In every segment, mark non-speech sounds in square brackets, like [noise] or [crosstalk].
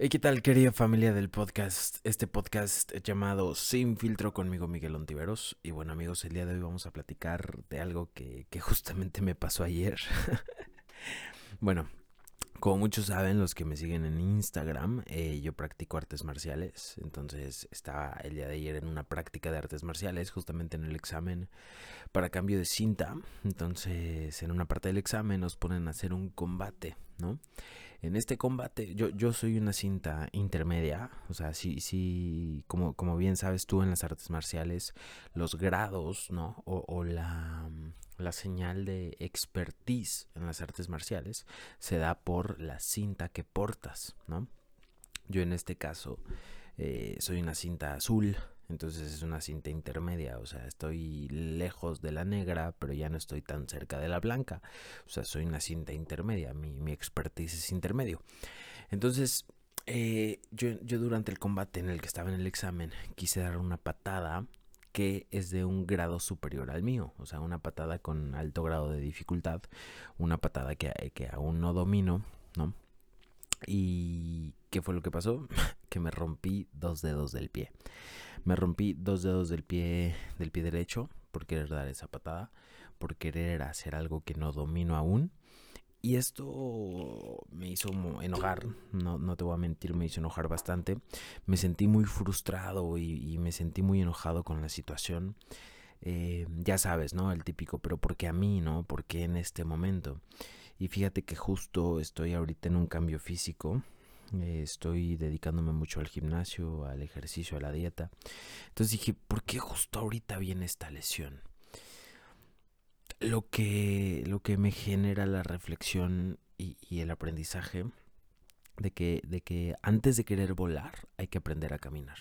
Hey, ¿qué tal, querida familia del podcast? Este podcast llamado Sin Filtro conmigo, Miguel Ontiveros. Y bueno, amigos, el día de hoy vamos a platicar de algo que, que [laughs] justamente me pasó ayer. [laughs] bueno, como muchos saben, los que me siguen en Instagram, eh, yo practico artes marciales. Entonces estaba el día de ayer en una práctica de artes marciales, justamente en el examen para cambio de cinta. Entonces, en una parte del examen nos ponen a hacer un combate, ¿no? En este combate, yo, yo soy una cinta intermedia, o sea, sí, sí, como, como bien sabes tú en las artes marciales, los grados, ¿no? O, la, la señal de expertise en las artes marciales se da por la cinta que portas, ¿no? Yo en este caso eh, soy una cinta azul, entonces es una cinta intermedia, o sea, estoy lejos de la negra, pero ya no estoy tan cerca de la blanca. O sea, soy una cinta intermedia, mi, mi expertise es intermedio. Entonces, eh, yo, yo durante el combate en el que estaba en el examen quise dar una patada que es de un grado superior al mío, o sea, una patada con alto grado de dificultad, una patada que, que aún no domino, ¿no? ¿Y qué fue lo que pasó? [laughs] que me rompí dos dedos del pie. Me rompí dos dedos del pie del pie derecho por querer dar esa patada, por querer hacer algo que no domino aún. Y esto me hizo enojar, no, no te voy a mentir, me hizo enojar bastante. Me sentí muy frustrado y, me sentí muy enojado con la situación. Eh, ya sabes, ¿no? El típico, pero ¿por qué a mí, no? ¿Por qué en este momento? Y fíjate que justo estoy ahorita en un cambio físico. Eh, estoy dedicándome mucho al gimnasio, al ejercicio, a la dieta. Entonces dije, ¿por qué justo ahorita viene esta lesión? Lo que, lo que me genera la reflexión y, y el aprendizaje de que, de que antes de querer volar hay que aprender a caminar.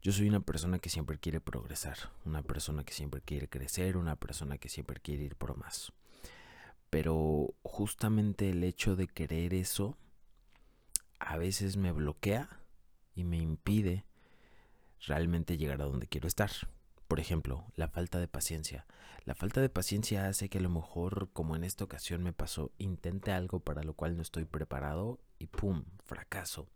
Yo soy una persona que siempre quiere progresar, una persona que siempre quiere crecer, una persona que siempre quiere ir por más pero justamente el hecho de querer eso a veces me bloquea y me impide realmente llegar a donde quiero estar. Por ejemplo, la falta de paciencia. La falta de paciencia hace que a lo mejor, como en esta ocasión me pasó, intente algo para lo cual no estoy preparado y ¡pum! fracaso.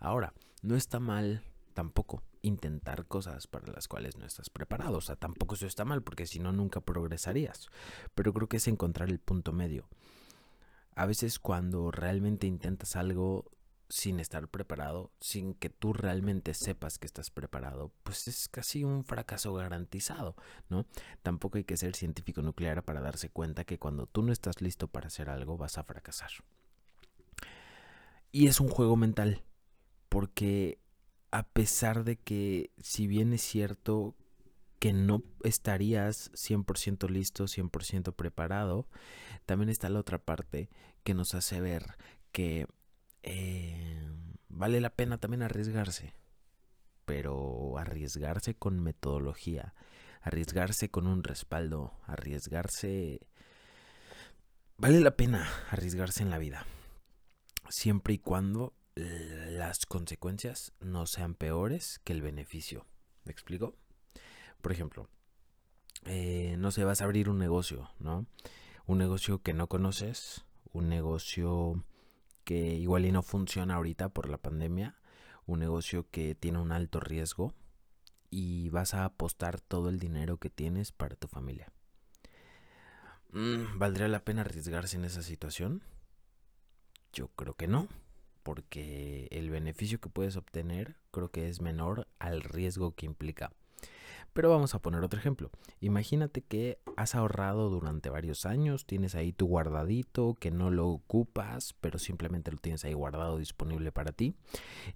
Ahora, no está mal tampoco intentar cosas para las cuales no estás preparado. O sea, tampoco eso está mal porque si no nunca progresarías. Pero creo que es encontrar el punto medio. A veces cuando realmente intentas algo sin estar preparado, sin que tú realmente sepas que estás preparado, pues es casi un fracaso garantizado, ¿no? Tampoco hay que ser científico nuclear para darse cuenta que cuando tú no estás listo para hacer algo vas a fracasar. Y es un juego mental, porque a pesar de que si bien es cierto que no estarías 100% listo, 100% preparado, también está la otra parte que nos hace ver que eh, vale la pena también arriesgarse, pero arriesgarse con metodología, arriesgarse con un respaldo, arriesgarse... Vale la pena arriesgarse en la vida, siempre y cuando las consecuencias no sean peores que el beneficio. ¿Me explico? Por ejemplo, eh, no sé, vas a abrir un negocio, ¿no? Un negocio que no conoces, un negocio que igual y no funciona ahorita por la pandemia, un negocio que tiene un alto riesgo y vas a apostar todo el dinero que tienes para tu familia. Mm, ¿Valdría la pena arriesgarse en esa situación? Yo creo que no porque el beneficio que puedes obtener creo que es menor al riesgo que implica. Pero vamos a poner otro ejemplo. Imagínate que has ahorrado durante varios años, tienes ahí tu guardadito, que no lo ocupas, pero simplemente lo tienes ahí guardado disponible para ti,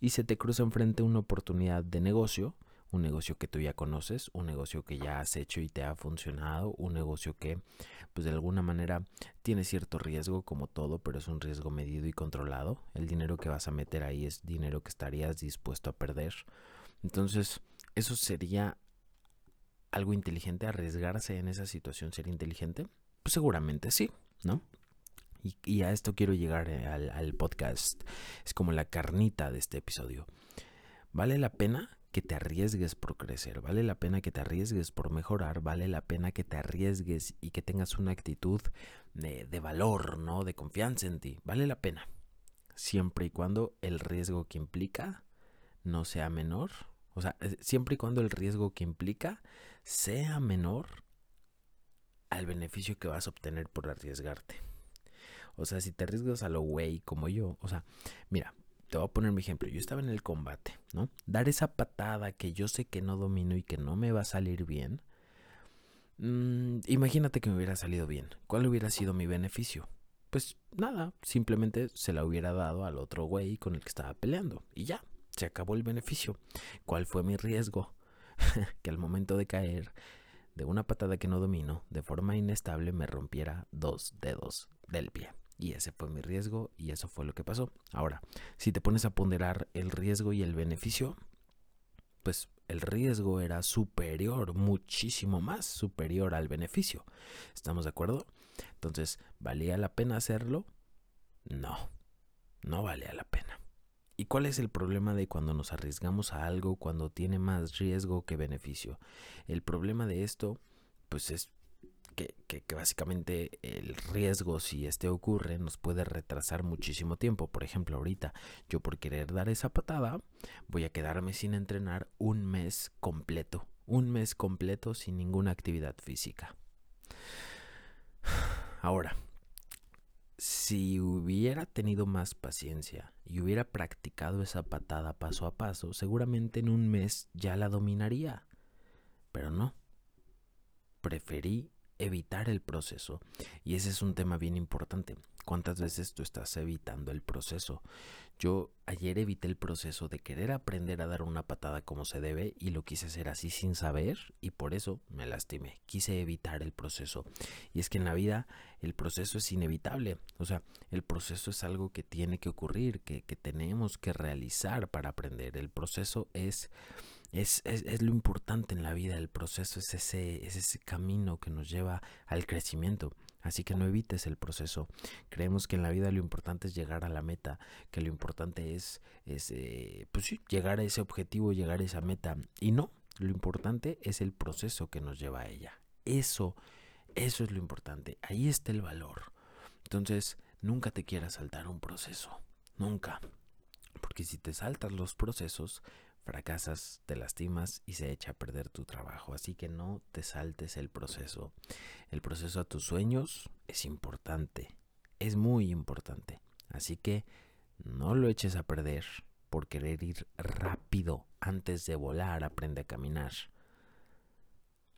y se te cruza enfrente una oportunidad de negocio un negocio que tú ya conoces, un negocio que ya has hecho y te ha funcionado, un negocio que pues de alguna manera tiene cierto riesgo como todo, pero es un riesgo medido y controlado. El dinero que vas a meter ahí es dinero que estarías dispuesto a perder. Entonces, eso sería algo inteligente, arriesgarse en esa situación, ser inteligente. Pues seguramente sí, ¿no? Y, a esto quiero llegar eh, al, al podcast. Es como la carnita de este episodio. ¿Vale la pena que te arriesgues por crecer, vale la pena que te arriesgues por mejorar, vale la pena que te arriesgues y que tengas una actitud de, valor, ¿no? De confianza en ti, vale la pena. siempre y cuando el riesgo que implica no sea menor. O sea, siempre y cuando el riesgo que implica sea menor al beneficio que vas a obtener por arriesgarte. O sea, si te arriesgas a lo güey como yo, o sea, mira, te voy a poner mi ejemplo. Yo estaba en el combate, ¿no? Dar esa patada que yo sé que no domino y que no me va a salir bien. Mm, imagínate que me hubiera salido bien. ¿Cuál hubiera sido mi beneficio? Pues nada, simplemente se la hubiera dado al otro güey con el que estaba peleando. Y ya, se acabó el beneficio. ¿Cuál fue mi riesgo? [laughs] que al momento de caer de una patada que no domino, de forma inestable me rompiera dos dedos del pie. Y ese fue mi riesgo y eso fue lo que pasó. Ahora, si te pones a ponderar el riesgo y el beneficio, pues el riesgo era superior, muchísimo más superior al beneficio. ¿Estamos de acuerdo? Entonces, ¿valía la pena hacerlo? No, no valía la pena. ¿Y cuál es el problema de cuando nos arriesgamos a algo cuando tiene más riesgo que beneficio? El problema de esto, pues es que, básicamente el riesgo, si este ocurre, nos puede retrasar muchísimo tiempo. Por ejemplo, ahorita yo por querer dar esa patada, voy a quedarme sin entrenar un mes completo. Un mes completo sin ninguna actividad física. [sighs] Ahora, si hubiera tenido más paciencia y hubiera practicado esa patada paso a paso, seguramente en un mes ya la dominaría. Pero no. Preferí evitar el proceso. Y ese es un tema bien importante. ¿Cuántas veces tú estás evitando el proceso? Yo ayer evité el proceso de querer aprender a dar una patada como se debe y lo quise hacer así sin saber y por eso me lastimé. Quise evitar el proceso. Y es que en la vida el proceso es inevitable. O sea, el proceso es algo que tiene que ocurrir, que, que tenemos que realizar para aprender. El proceso es es, es, lo importante en la vida, el proceso es ese, es ese camino que nos lleva al crecimiento. Así que no evites el proceso. Creemos que en la vida lo importante es llegar a la meta, que lo importante es, eh, pues llegar a ese objetivo, llegar a esa meta. Y no, lo importante es el proceso que nos lleva a ella. Eso, eso es lo importante. Ahí está el valor. Entonces, nunca te quieras saltar un proceso. Nunca. Porque si te saltas los procesos, fracasas, te lastimas y se echa a perder tu trabajo. Así que no te saltes el proceso. El proceso a tus sueños es importante, es muy importante. Así que no lo eches a perder por querer ir rápido antes de volar, aprende a caminar.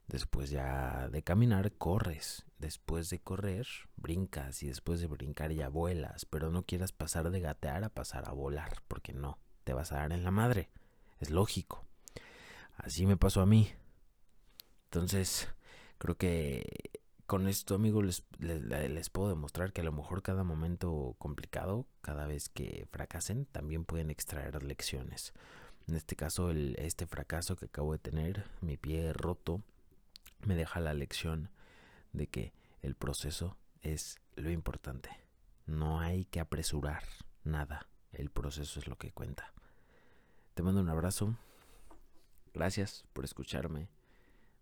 Después ya de caminar, corres. Después de correr, brincas. Y después de brincar ya vuelas. Pero no quieras pasar de gatear a pasar a volar. Porque no, te vas a dar en la madre. Es lógico. Así me pasó a mí. Entonces, creo que con esto, amigos, les, les, puedo demostrar que a lo mejor cada momento complicado, cada vez que fracasen, también pueden extraer lecciones. En este caso, el, este fracaso que acabo de tener, mi pie roto, me deja la lección de que el proceso es lo importante. No hay que apresurar nada. El proceso es lo que cuenta. Te mando un abrazo. Gracias por escucharme.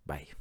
Bye.